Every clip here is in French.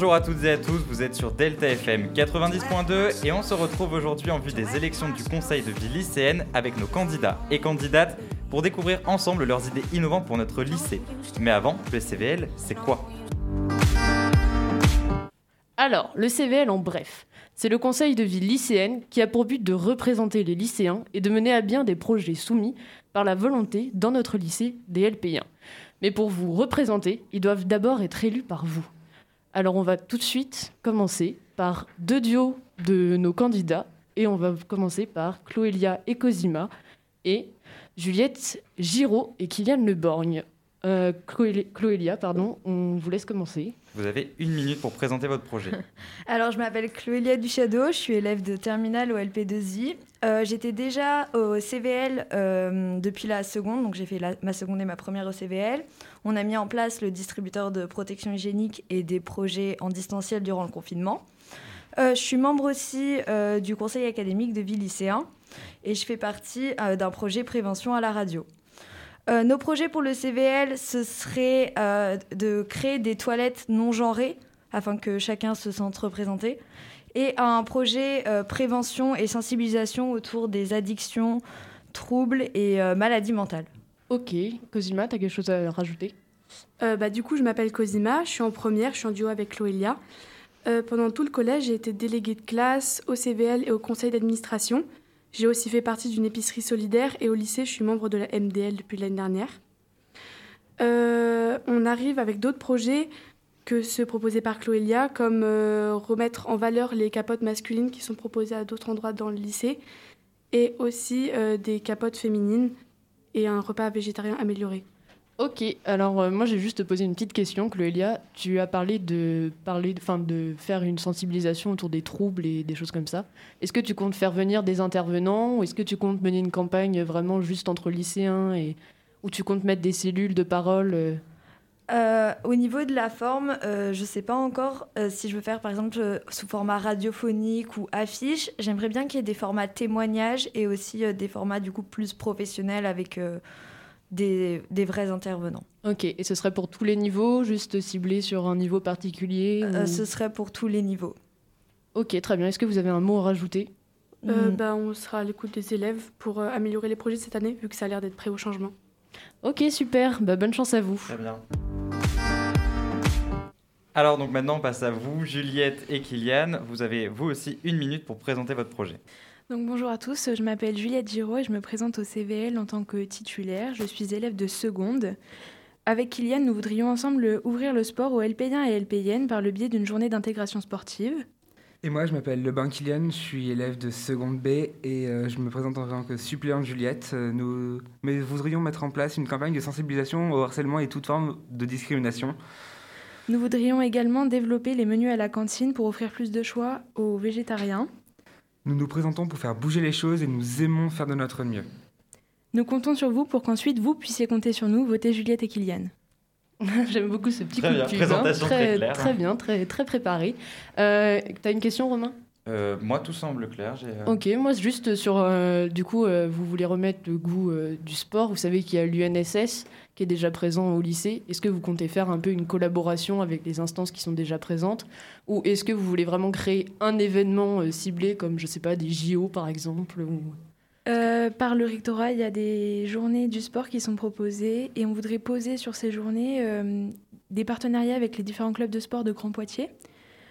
Bonjour à toutes et à tous, vous êtes sur Delta FM 90.2 et on se retrouve aujourd'hui en vue des élections du Conseil de vie lycéenne avec nos candidats et candidates pour découvrir ensemble leurs idées innovantes pour notre lycée. Mais avant, le CVL, c'est quoi? Alors, le CVL en bref, c'est le Conseil de vie lycéenne qui a pour but de représenter les lycéens et de mener à bien des projets soumis par la volonté dans notre lycée des LP1. Mais pour vous représenter, ils doivent d'abord être élus par vous. Alors on va tout de suite commencer par deux duos de nos candidats et on va commencer par Chloélia et Cosima et Juliette Giraud et Kylian Leborgne. Euh, Chloélia, pardon, on vous laisse commencer. Vous avez une minute pour présenter votre projet. Alors, je m'appelle Chloélia Duchado, je suis élève de terminale au LP2I. Euh, j'étais déjà au CVL euh, depuis la seconde, donc j'ai fait ma seconde et ma première au CVL. On a mis en place le distributeur de protection hygiénique et des projets en distanciel durant le confinement. je suis membre aussi du conseil académique de vie lycéen et je fais partie d'un projet prévention à la radio. Euh, nos projets pour le CVL, ce serait euh, de créer des toilettes non genrées afin que chacun se sente représenté et un projet euh, prévention et sensibilisation autour des addictions, troubles et maladies mentales. Ok, Cosima, tu as quelque chose à rajouter? Bah, Du coup, je m'appelle Cosima, je suis en première, je suis en duo avec Chloélia. pendant tout le collège, j'ai été déléguée de classe au CVL et au conseil d'administration. J'ai aussi fait partie d'une épicerie solidaire et au lycée, je suis membre de la MDL depuis l'année dernière. Euh, on arrive avec d'autres projets que ceux proposés par Chloélia, comme euh, remettre en valeur les capotes masculines qui sont proposées à d'autres endroits dans le lycée, et aussi euh, des capotes féminines et un repas végétarien amélioré. Ok, alors euh, moi j'ai juste posé une petite question, Chloélia. Tu as parlé de parler, de, de faire une sensibilisation autour des troubles et des choses comme ça. Est-ce que tu comptes faire venir des intervenants ou est-ce que tu comptes mener une campagne vraiment juste entre lycéens et où tu comptes mettre des cellules de parole euh? Euh, au niveau de la forme, je ne sais pas encore si je veux faire par exemple sous format radiophonique ou affiche. J'aimerais bien qu'il y ait des formats témoignages et aussi des formats du coup plus professionnels avec des, vrais intervenants. Ok, et ce serait pour tous les niveaux, juste ciblé sur un niveau particulier euh, Ce serait pour tous les niveaux. Ok, très bien. Est-ce que vous avez un mot à rajouter? Euh, mm. bah, On sera à l'écoute des élèves pour euh, améliorer les projets cette année, vu que ça a l'air d'être prêt au changement. Ok, super. Bah, bonne chance à vous. Très bien. Alors donc maintenant on passe à vous, Juliette et Kylian. Vous avez vous aussi une minute pour présenter votre projet bonjour à tous, je m'appelle Juliette Giraud et je me présente au CVL en tant que titulaire. Je suis élève de seconde. Avec Kylian, nous voudrions ensemble ouvrir le sport aux LP1 et LPN par le biais d'une journée d'intégration sportive. Et moi, je m'appelle Lebin Kylian, je suis élève de seconde B et euh, je me présente en tant que suppléant de Juliette. Euh, nous voudrions mettre en place une campagne de sensibilisation au harcèlement et toute forme de discrimination. Nous voudrions également développer les menus à la cantine pour offrir plus de choix aux végétariens. Nous nous présentons pour faire bouger les choses et nous aimons faire de notre mieux. Nous comptons sur vous pour qu'ensuite vous puissiez compter sur nous, voter Juliette et Kylian. J'aime beaucoup ce petit très coup bien, de pub. Présentation très, très, très, bien, très, très préparé. Euh, tu as une question, Romain? Euh, moi, tout semble clair. Euh, ok, moi, juste sur. Euh, du coup, vous voulez remettre le goût du sport. Vous savez qu'il y a l'UNSS est déjà présent au lycée. Est-ce que vous comptez faire un peu une collaboration avec les instances qui sont déjà présentes Ou est-ce que vous voulez vraiment créer un événement ciblé, comme, je sais pas, des JO par exemple ou... par le rectorat, il y a des journées du sport qui sont proposées et on voudrait poser sur ces journées des partenariats avec les différents clubs de sport de Grand Poitiers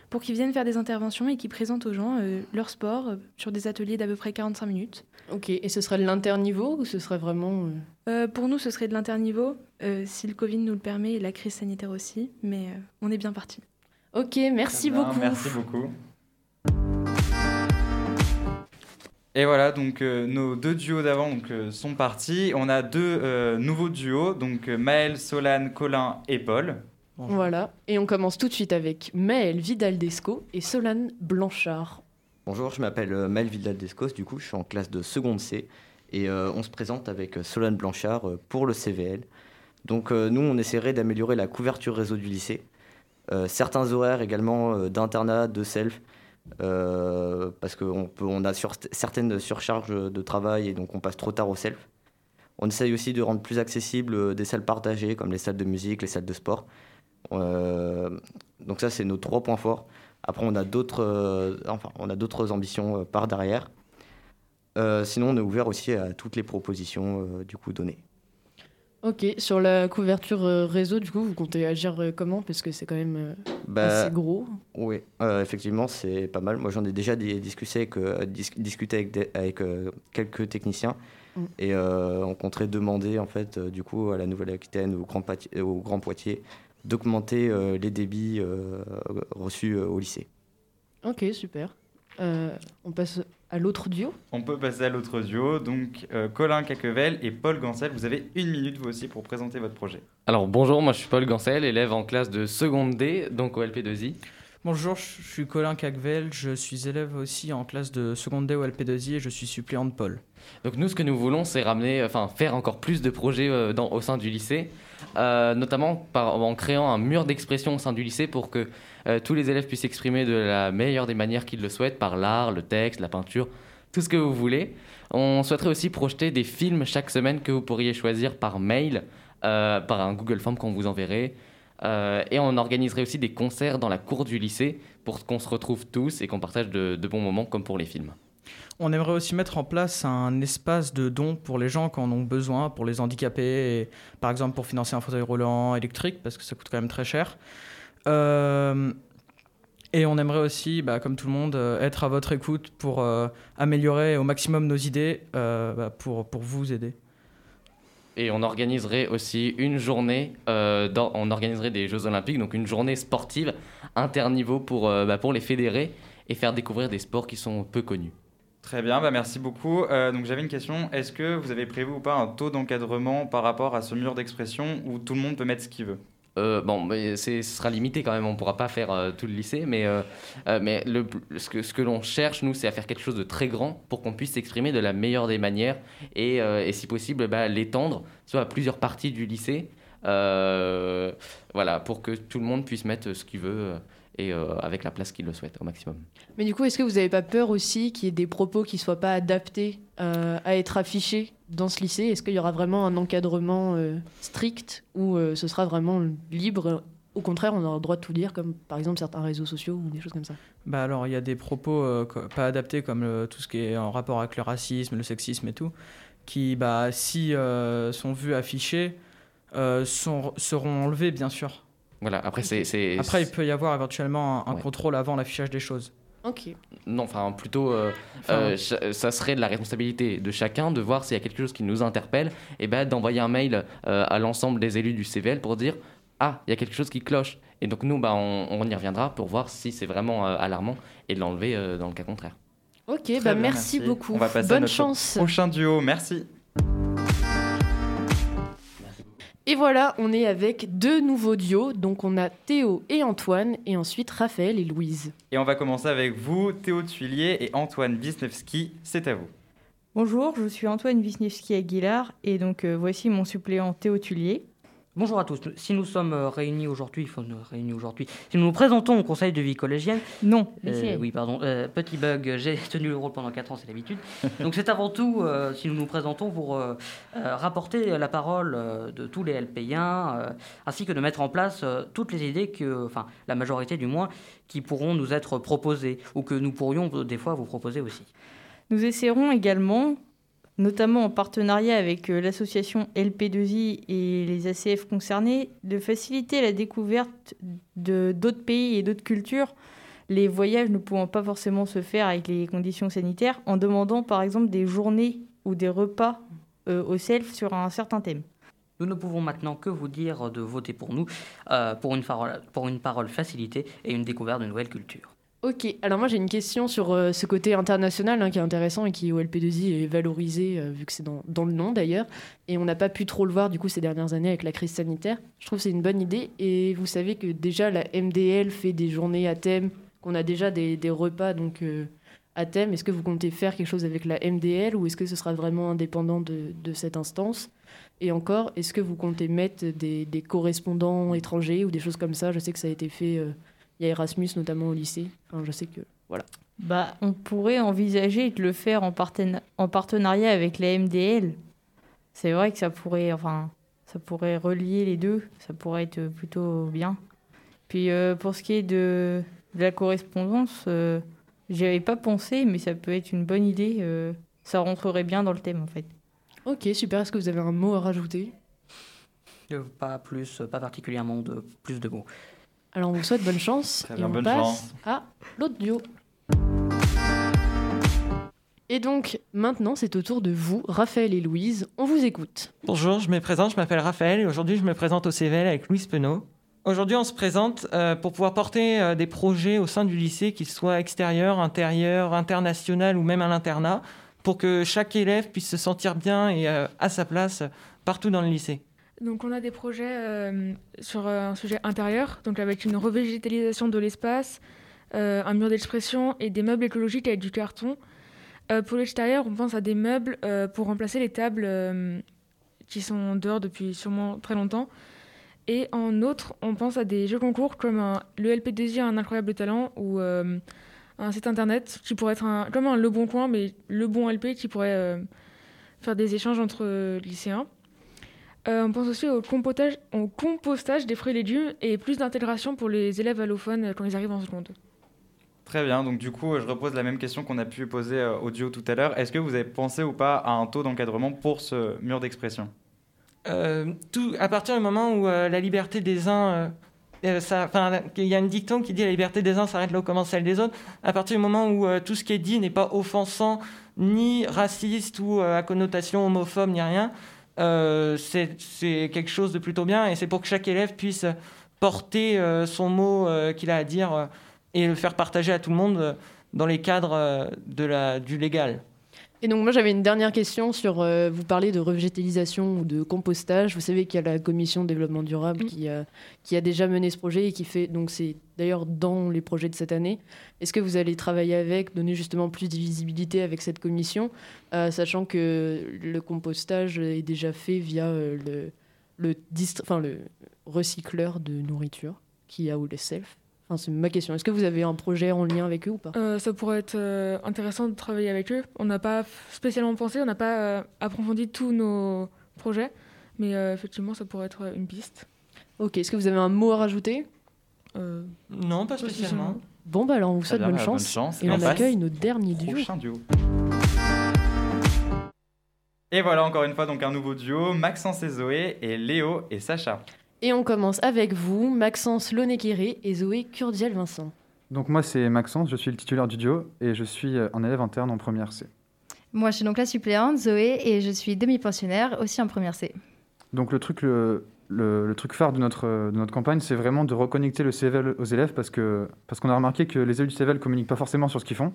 pour qu'ils viennent faire des interventions et qu'ils présentent aux gens euh, leur sport euh, sur des ateliers d'à peu près 45 minutes. Ok, et ce serait de l'interniveau ou ce serait vraiment... Euh, pour nous, ce serait de l'interniveau, si le Covid nous le permet et la crise sanitaire aussi, mais on est bien parti. Ok, merci beaucoup. Merci beaucoup. Et voilà, donc nos deux duos d'avant donc, sont partis. On a deux nouveaux duos, donc Maël, Solane, Colin et Paul. Voilà, et on commence tout de suite avec Maël Vidal-Desco et Solane Blanchard. Bonjour, je m'appelle euh, Maël Vidal-Descos, du coup je suis en classe de seconde C et euh, on se présente avec euh, Solane Blanchard pour le CVL. Donc nous on essaierait d'améliorer la couverture réseau du lycée, certains horaires également d'internat, de self, parce qu'on on a certaines surcharges de travail et donc on passe trop tard au self. On essaye aussi de rendre plus accessibles des salles partagées comme les salles de musique, les salles de sport, donc ça, c'est nos trois points forts. Après, on a d'autres enfin, on a d'autres ambitions par derrière. sinon, on est ouvert aussi à toutes les propositions du coup données. Ok, sur la couverture euh, réseau, du coup, vous comptez agir euh, comment? Parce que c'est quand même euh, bah, assez gros. Oui, effectivement, c'est pas mal. Moi, j'en ai déjà discuté avec, discuté avec, quelques techniciens. Mm. Et on compterait demander, en fait, du coup, à la Nouvelle-Aquitaine ou au au Grand Poitiers d'augmenter les débits reçus au lycée. Ok, super. on passe à l'autre duo? On peut passer à l'autre duo. Donc, euh, Colin Caquevel et Paul Gancel, vous avez une minute vous aussi pour présenter votre projet. Alors, bonjour, moi je suis Paul Gancel, élève en classe de seconde D, donc au LP2I. Bonjour, je suis Colin Caquevel, je suis élève aussi en classe de seconde D au LP2I et je suis suppléant de Paul. Donc, nous, ce que nous voulons, c'est ramener, enfin, faire encore plus de projets euh, au sein du lycée, euh, notamment en créant un mur d'expression au sein du lycée pour que euh, tous les élèves puissent s'exprimer de la meilleure des manières qu'ils le souhaitent, par l'art, le texte, la peinture, tout ce que vous voulez. On souhaiterait aussi projeter des films chaque semaine que vous pourriez choisir par mail, par un Google Form qu'on vous enverrait. Euh, et on organiserait aussi des concerts dans la cour du lycée pour qu'on se retrouve tous et qu'on partage de, bons moments comme pour les films. On aimerait aussi mettre en place un espace de dons pour les gens qui en ont besoin, pour les handicapés, par exemple pour financer un fauteuil roulant électrique, parce que ça coûte quand même très cher. Euh, et on aimerait aussi, bah, comme tout le monde, euh, être à votre écoute pour améliorer au maximum nos idées bah, pour vous aider. Et on organiserait aussi une journée, dans, on organiserait des Jeux Olympiques, donc une journée sportive interniveau pour, bah, pour les fédérer et faire découvrir des sports qui sont peu connus. Très bien, bah merci beaucoup. donc j'avais une question. Est-ce que vous avez prévu ou pas un taux d'encadrement par rapport à ce mur d'expression où tout le monde peut mettre ce qu'il veut? Euh, bon, mais ce sera limité quand même, on ne pourra pas faire euh, tout le lycée, mais, euh, mais le, ce que, ce que l'on cherche, nous, c'est à faire quelque chose de très grand pour qu'on puisse s'exprimer de la meilleure des manières et, et si possible, bah, l'étendre, soit à plusieurs parties du lycée, voilà, pour que tout le monde puisse mettre ce qu'il veut et avec la place qu'il le souhaite au maximum. Mais du coup, est-ce que vous n'avez pas peur aussi qu'il y ait des propos qui ne soient pas adaptés à être affichés dans ce lycée? Est-ce qu'il y aura vraiment un encadrement euh, strict ou euh, ce sera vraiment libre? Au contraire, on aura le droit de tout lire, comme par exemple certains réseaux sociaux ou des choses comme ça bah alors, il y a des propos euh, pas adaptés, comme tout ce qui est en rapport avec le racisme, le sexisme et tout, qui, bah, si sont vus affichés, sont, seront enlevés, bien sûr. Voilà, après, c'est, Après, il peut y avoir éventuellement un contrôle avant l'affichage des choses. Non, enfin plutôt, euh, euh, ça serait de la responsabilité de chacun de voir s'il y a quelque chose qui nous interpelle, et ben d'envoyer un mail euh, à l'ensemble des élus du CVL pour dire ah il y a quelque chose qui cloche. Et donc nous, bah, on, y reviendra pour voir si c'est vraiment alarmant et de l'enlever dans le cas contraire. Ok, bah, merci, beaucoup. On va passer Bonne chance. Prochain duo, merci. Et voilà, on est avec deux nouveaux duos. Donc on a Théo et Antoine, et ensuite Raphaël et Louise. Et on va commencer avec vous, Théo Tuilier et Antoine Wisniewski. C'est à vous. Bonjour, je suis Antoine Wisniewski Aguilar, et donc euh, voici mon suppléant Théo Tuilier. Bonjour à tous. Si nous sommes euh, réunis aujourd'hui, il faut nous réunir aujourd'hui. Si nous nous présentons au Conseil de vie collégienne. Non. Euh, oui, pardon. Euh, petit bug, j'ai tenu le rôle pendant 4 ans, c'est l'habitude. Donc c'est avant tout, si nous nous présentons, pour rapporter la parole de tous les LP1, ainsi que de mettre en place toutes les idées que, enfin, la majorité du moins, qui pourront nous être proposées, ou que nous pourrions des fois vous proposer aussi. Nous essaierons également notamment en partenariat avec euh, l'association LP2I et les ACF concernés, de faciliter la découverte de d'autres pays et d'autres cultures, les voyages ne pouvant pas forcément se faire avec les conditions sanitaires, en demandant par exemple des journées ou des repas euh, au self sur un certain thème. Nous ne pouvons maintenant que vous dire de voter pour nous, euh, pour, une parole, pour une parole facilitée et une découverte de nouvelles cultures. Ok, alors moi j'ai une question sur euh, ce côté international hein, qui est intéressant et qui au LP2I est valorisé, euh, vu que c'est dans, le nom d'ailleurs, et on n'a pas pu trop le voir du coup ces dernières années avec la crise sanitaire. Je trouve que c'est une bonne idée, et vous savez que déjà la MDL fait des journées à thème, qu'on a déjà des, repas donc euh, à thème. Est-ce que vous comptez faire quelque chose avec la MDL ou est-ce que ce sera vraiment indépendant de, cette instance? Et encore, est-ce que vous comptez mettre des, correspondants étrangers ou des choses comme ça? Je sais que ça a été fait il y a Erasmus notamment au lycée. Enfin, je sais que voilà. Bah, on pourrait envisager de le faire en, en partenariat avec la MDL. C'est vrai que ça pourrait, enfin, ça pourrait relier les deux. Ça pourrait être plutôt bien. Puis euh, pour ce qui est de, de la correspondance, euh, j'y avais pas pensé, mais ça peut être une bonne idée. euh, ça rentrerait bien dans le thème en fait. Ok, super. Est-ce que vous avez un mot à rajouter? Euh, Pas plus, pas particulièrement de plus de mots. Alors on vous souhaite bonne chance. Très et bien, on bonne passe chance. à l'autre duo. Et donc maintenant c'est au tour de vous, Raphaël et Louise. On vous écoute. Bonjour, je me présente, je m'appelle Raphaël et aujourd'hui je me présente au CVL avec Louise Penaud. Aujourd'hui on se présente euh, pour pouvoir porter euh, des projets au sein du lycée, qu'ils soient extérieurs, intérieurs, international ou même à l'internat, pour que chaque élève puisse se sentir bien et euh, à sa place partout dans le lycée. Donc on a des projets euh, sur euh, un sujet intérieur, donc avec une revégétalisation de l'espace, euh, un mur d'expression et des meubles écologiques avec du carton. Pour l'extérieur, on pense à des meubles pour remplacer les tables qui sont dehors depuis sûrement très longtemps. Et en autre, on pense à des jeux concours comme un- le LP2I a un incroyable talent ou un site internet qui pourrait être comme un Le Bon Coin, mais le bon LP qui pourrait faire des échanges entre lycéens. Euh, on pense aussi au compostage, au compostage des fruits et légumes et plus d'intégration pour les élèves allophones euh, quand ils arrivent en seconde. Très bien, donc du coup, je repose la même question qu'on a pu poser euh, au duo tout à l'heure. Est-ce que vous avez pensé ou pas à un taux d'encadrement pour ce mur d'expression? Euh, tout, à partir du moment où euh, la liberté des uns, euh, euh, ça, il y a une dicton qui dit la liberté des uns s'arrête là où commence celle des autres. À partir du moment où euh, tout ce qui est dit n'est pas offensant, ni raciste ou euh, à connotation homophobe, ni rien, euh, c'est quelque chose de plutôt bien. Et c'est pour que chaque élève puisse porter euh, son mot euh, qu'il a à dire et le faire partager à tout le monde dans les cadres de la, du légal. Et donc moi j'avais une dernière question sur, euh, vous parlez de revégétalisation ou de compostage. Vous savez qu'il y a la commission de développement durable qui, a, qui a déjà mené ce projet et qui fait, donc c'est d'ailleurs dans les projets de cette année. Est-ce que vous allez travailler avec, donner justement plus de visibilité avec cette commission, euh, sachant que le compostage est déjà fait via euh, le, le, dist- le recycleur de nourriture qui a ou les self? Enfin, c'est ma question. Est-ce que vous avez un projet en lien avec eux ou pas? Euh, ça pourrait être euh, intéressant de travailler avec eux. On n'a pas spécialement pensé, on n'a pas euh, approfondi tous nos projets, mais euh, effectivement, ça pourrait être une piste. Ok, est-ce que vous avez un mot à rajouter? Euh, Non, pas spécialement. Bon, bah alors on vous souhaite bonne chance. bonne chance. Et Et on accueille nos derniers duos. Duo. Et voilà encore une fois donc un nouveau duo, Maxence et Zoé et Léo et Sacha. Et on commence avec vous, Maxence Lonekéré et Zoé Curdial-Vincent. Donc moi c'est Maxence, je suis le titulaire du duo et je suis euh, un élève interne en première C. Moi, je suis donc la suppléante, Zoé, et je suis demi-pensionnaire, aussi en première C. Donc le truc, le, le- le truc phare de notre, euh, de notre campagne, c'est vraiment de reconnecter le CVL aux élèves parce que parce qu'on a remarqué que les élus du CVL communiquent pas forcément sur ce qu'ils font.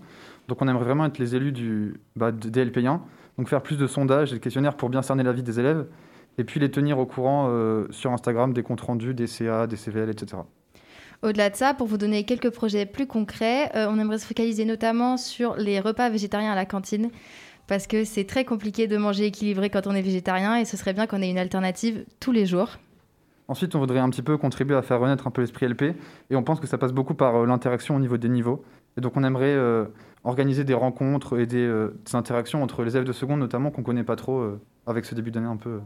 Donc on aimerait vraiment être les élus du, bah, de- des LP1, donc faire plus de sondages et de questionnaires pour bien cerner la vie des élèves et puis les tenir au courant euh, sur Instagram des comptes rendus, des CA, des CVL, etc. Au-delà de ça, pour vous donner quelques projets plus concrets, euh, on aimerait se focaliser notamment sur les repas végétariens à la cantine, parce que c'est très compliqué de manger équilibré quand on est végétarien, et ce serait bien qu'on ait une alternative tous les jours. Ensuite, on voudrait un petit peu contribuer à faire renaître un peu l'esprit LP, et on pense que ça passe beaucoup par euh, l'interaction au niveau des niveaux. Et donc, on aimerait organiser des rencontres et des, des interactions entre les élèves de seconde, notamment, qu'on connaît pas trop, avec ce début d'année un peu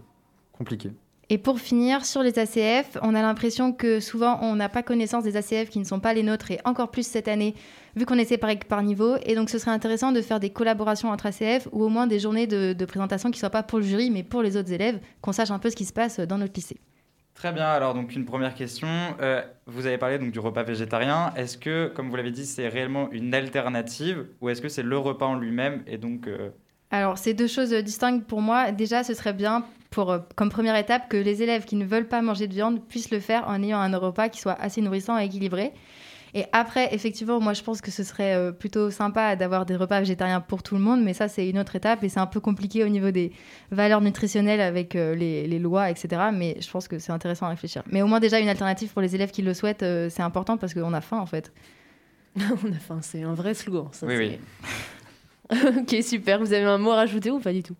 compliqué. Et pour finir, sur les ACF, on a l'impression que souvent on n'a pas connaissance des ACF qui ne sont pas les nôtres, et encore plus cette année, vu qu'on est séparés par niveau. Et donc ce serait intéressant de faire des collaborations entre ACF, ou au moins des journées de, de présentation qui ne soient pas pour le jury, mais pour les autres élèves, qu'on sache un peu ce qui se passe dans notre lycée. Très bien, alors donc une première question. Euh, vous avez parlé donc du repas végétarien. Est-ce que, comme vous l'avez dit, c'est réellement une alternative ou est-ce que c'est le repas en lui-même et donc euh, Alors, c'est deux choses distinctes pour moi. Déjà, ce serait bien, pour, euh, comme première étape, que les élèves qui ne veulent pas manger de viande puissent le faire en ayant un repas qui soit assez nourrissant et équilibré. Et après, effectivement, moi, je pense que ce serait euh, plutôt sympa d'avoir des repas végétariens pour tout le monde, mais ça, c'est une autre étape et c'est un peu compliqué au niveau des valeurs nutritionnelles avec euh, les, les lois, etc. Mais je pense que c'est intéressant à réfléchir. Mais au moins, déjà, une alternative pour les élèves qui le souhaitent, c'est important parce qu'on a faim, en fait. on a faim, c'est un vrai slogan. Ça, Oui, oui. ok, super. Vous avez un mot à rajouter ou pas du tout?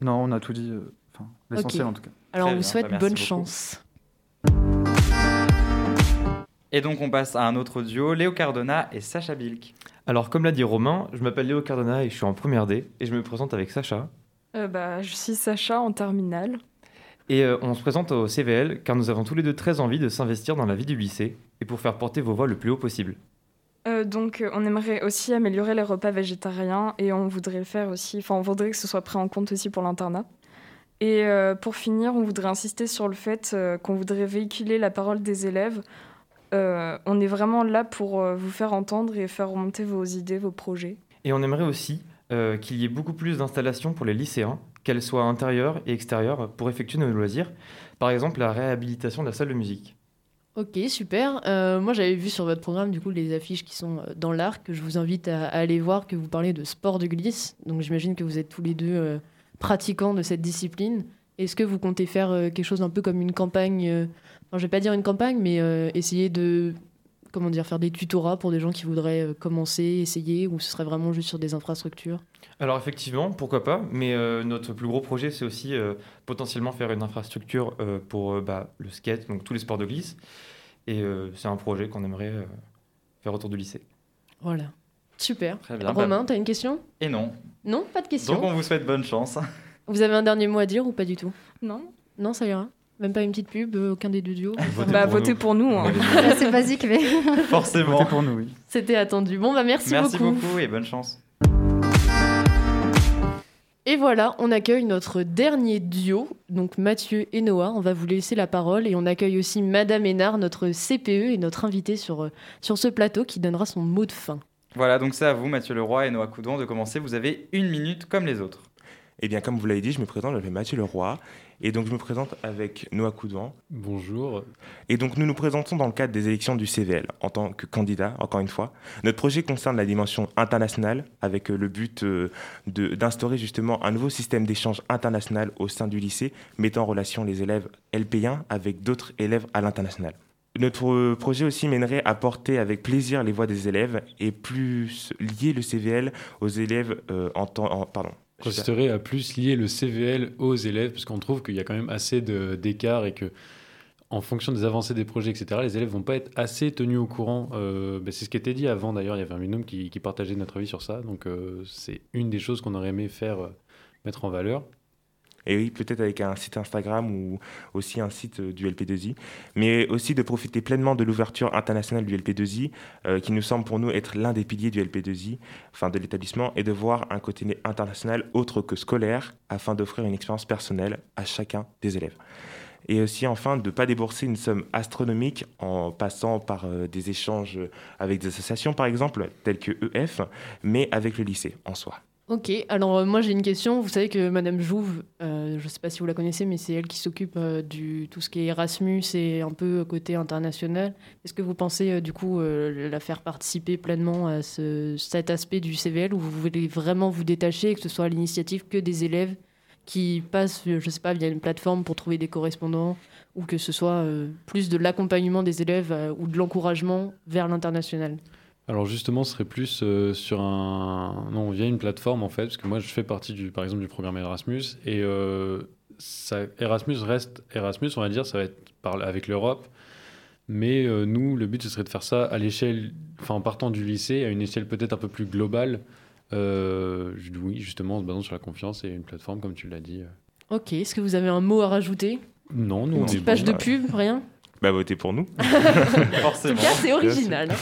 Non, on a tout dit, euh, enfin, l'essentiel en tout cas. Alors, Très on vous bien, souhaite bah, bonne beaucoup. chance. Et donc on passe à un autre duo, Léo Cardona et Sacha Bilk. Alors, comme l'a dit Romain, je m'appelle Léo Cardona et je suis en première D et je me présente avec Sacha. Euh, bah, je suis Sacha en terminale. Et euh, on se présente au CVL car nous avons tous les deux très envie de s'investir dans la vie du lycée et pour faire porter vos voix le plus haut possible. Euh, donc, euh, on aimerait aussi améliorer les repas végétariens et on voudrait faire aussi, enfin, on voudrait que ce soit pris en compte aussi pour l'internat. Et euh, pour finir, on voudrait insister sur le fait qu'on voudrait véhiculer la parole des élèves. On est vraiment là pour vous faire entendre et faire remonter vos idées, vos projets. Et on aimerait aussi qu'il y ait beaucoup plus d'installations pour les lycéens, qu'elles soient intérieures et extérieures, pour effectuer nos loisirs. Par exemple, la réhabilitation de la salle de musique. Ok, super. Euh, moi, j'avais vu sur votre programme du coup les affiches qui sont euh, dans l'arc. que Je vous invite à, aller voir que vous parlez de sport de glisse. Donc, j'imagine que vous êtes tous les deux euh, pratiquants de cette discipline. Est-ce que vous comptez faire quelque chose un peu comme une campagne enfin, Je vais pas dire une campagne, mais essayer de comment dire faire des tutorats pour des gens qui voudraient euh, commencer, essayer, ou ce serait vraiment juste sur des infrastructures? Alors effectivement, pourquoi pas, mais euh, notre plus gros projet, c'est aussi euh, potentiellement faire une infrastructure euh, pour euh, bah, le skate, donc tous les sports de glisse. Et euh, c'est un projet qu'on aimerait euh, faire autour du lycée. Voilà. Super. Très bien. Romain, tu as une question? Et non. Non, pas de question. Donc on vous souhaite bonne chance. Vous avez un dernier mot à dire ou pas du tout? Non. Non, ça ira. Même pas une petite pub, euh, aucun des deux duos Votez Bah, pour votez nous. pour nous, hein. C'est basique, mais. Forcément. Votez pour nous, oui. C'était attendu. Bon, bah merci, Merci beaucoup. beaucoup et bonne chance. Et voilà, on accueille notre dernier duo, donc Mathieu et Noah. On va vous laisser la parole et on accueille aussi Madame Hénard, notre CPE et notre invitée sur, euh, sur ce plateau qui donnera son mot de fin. Voilà, donc c'est à vous, Mathieu Leroy et Noah Coudon, de commencer. Vous avez une minute comme les autres. Eh bien, comme vous l'avez dit, je me présente, je m'appelle Mathieu Leroy. Et donc, je me présente avec Noah Coudouan. Bonjour. Et donc, nous nous présentons dans le cadre des élections du CVL en tant que candidat, encore une fois. Notre projet concerne la dimension internationale avec euh, le but euh, d'instaurer justement un nouveau système d'échange international au sein du lycée, mettant en relation les élèves LP1 avec d'autres élèves à l'international. Notre euh, projet aussi mènerait à porter avec plaisir les voix des élèves et plus lier le CVL aux élèves euh, en temps. en- pardon. Consisterait à plus lier le CVL aux élèves, parce qu'on trouve qu'il y a quand même assez d'écart et que, en fonction des avancées des projets, etc., les élèves vont pas être assez tenus au courant. Euh, ben, c'est ce qui était dit avant, d'ailleurs, il y avait un binôme qui, qui partageait notre avis sur ça, donc euh, c'est une des choses qu'on aurait aimé faire, euh, mettre en valeur. Et oui, peut-être avec un site Instagram ou aussi un site euh, du LP2I, mais aussi de profiter pleinement de l'ouverture internationale du LP2I, euh, qui nous semble pour nous être l'un des piliers du LP2I, enfin de l'établissement, et de voir un côté international autre que scolaire, afin d'offrir une expérience personnelle à chacun des élèves. Et aussi, enfin, de ne pas débourser une somme astronomique en passant par euh, des échanges avec des associations, par exemple, telles que EF, mais avec le lycée en soi. Ok, alors euh, moi j'ai une question. Vous savez que Madame Jouve, euh, je ne sais pas si vous la connaissez, mais c'est elle qui s'occupe euh, du tout ce qui est Erasmus et un peu côté international. Est-ce que vous pensez euh, du coup la faire participer pleinement à ce, cet aspect du CVL où vous voulez vraiment vous détacher et que ce soit à l'initiative que des élèves qui passent, je sais pas, via une plateforme pour trouver des correspondants ou que ce soit plus de l'accompagnement des élèves ou de l'encouragement vers l'international? Alors justement, ce serait plus euh, sur un... Non, via une plateforme en fait, parce que moi je fais partie du, par exemple du programme Erasmus, et euh, ça, Erasmus reste Erasmus, on va dire, ça va être par, avec l'Europe, mais euh, nous, le but ce serait de faire ça à l'échelle, enfin en partant du lycée, à une échelle peut-être un peu plus globale, oui, justement en se basant sur la confiance et une plateforme comme tu l'as dit. Ok, est-ce que vous avez un mot à rajouter? Non, nous Une petite page bon, de pub, rien? Bah, votez pour nous. En tout cas, c'est original.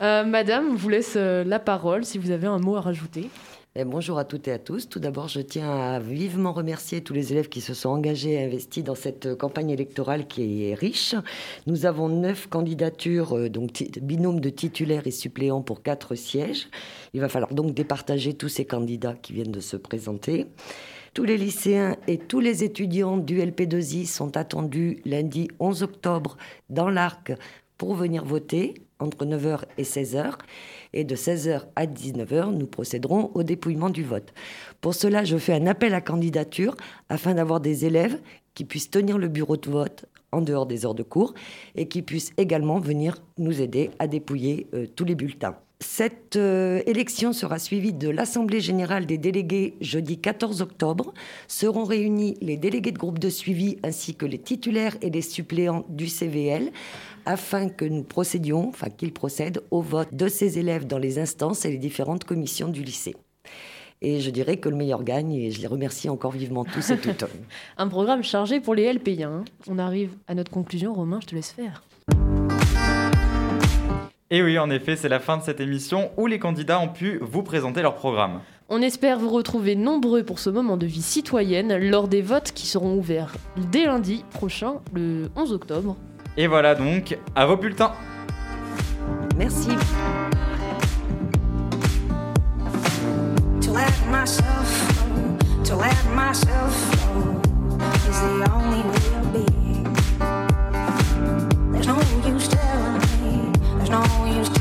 Euh, madame, on vous laisse euh, la parole si vous avez un mot à rajouter. Eh, bonjour à toutes et à tous. Tout d'abord, je tiens à vivement remercier tous les élèves qui se sont engagés et investis dans cette euh, campagne électorale qui est riche. Nous avons neuf candidatures, donc binôme de titulaires et suppléants pour quatre sièges. Il va falloir donc départager tous ces candidats qui viennent de se présenter. Tous les lycéens et tous les étudiants du LP2I sont attendus lundi 11 octobre dans l'Arc pour venir voter entre 9h et 16h. Et de 16h à 19h, nous procéderons au dépouillement du vote. Pour cela, je fais un appel à candidature afin d'avoir des élèves qui puissent tenir le bureau de vote en dehors des heures de cours et qui puissent également venir nous aider à dépouiller euh, tous les bulletins. Cette euh, élection sera suivie de l'Assemblée générale des délégués jeudi 14 octobre. Seront réunis les délégués de groupe de suivi ainsi que les titulaires et les suppléants du CVL afin que nous procédions, enfin qu'ils procèdent au vote de ces élèves dans les instances et les différentes commissions du lycée. Et je dirais que le meilleur gagne et je les remercie encore vivement tous et toutes. Un programme chargé pour les LP1. hein. On arrive à notre conclusion. Romain, je te laisse faire. Et oui, en effet, c'est la fin de cette émission où les candidats ont pu vous présenter leur programme. On espère vous retrouver nombreux pour ce moment de vie citoyenne lors des votes qui seront ouverts dès lundi prochain, le 11 octobre. Et voilà donc, à vos bulletins. Merci. no use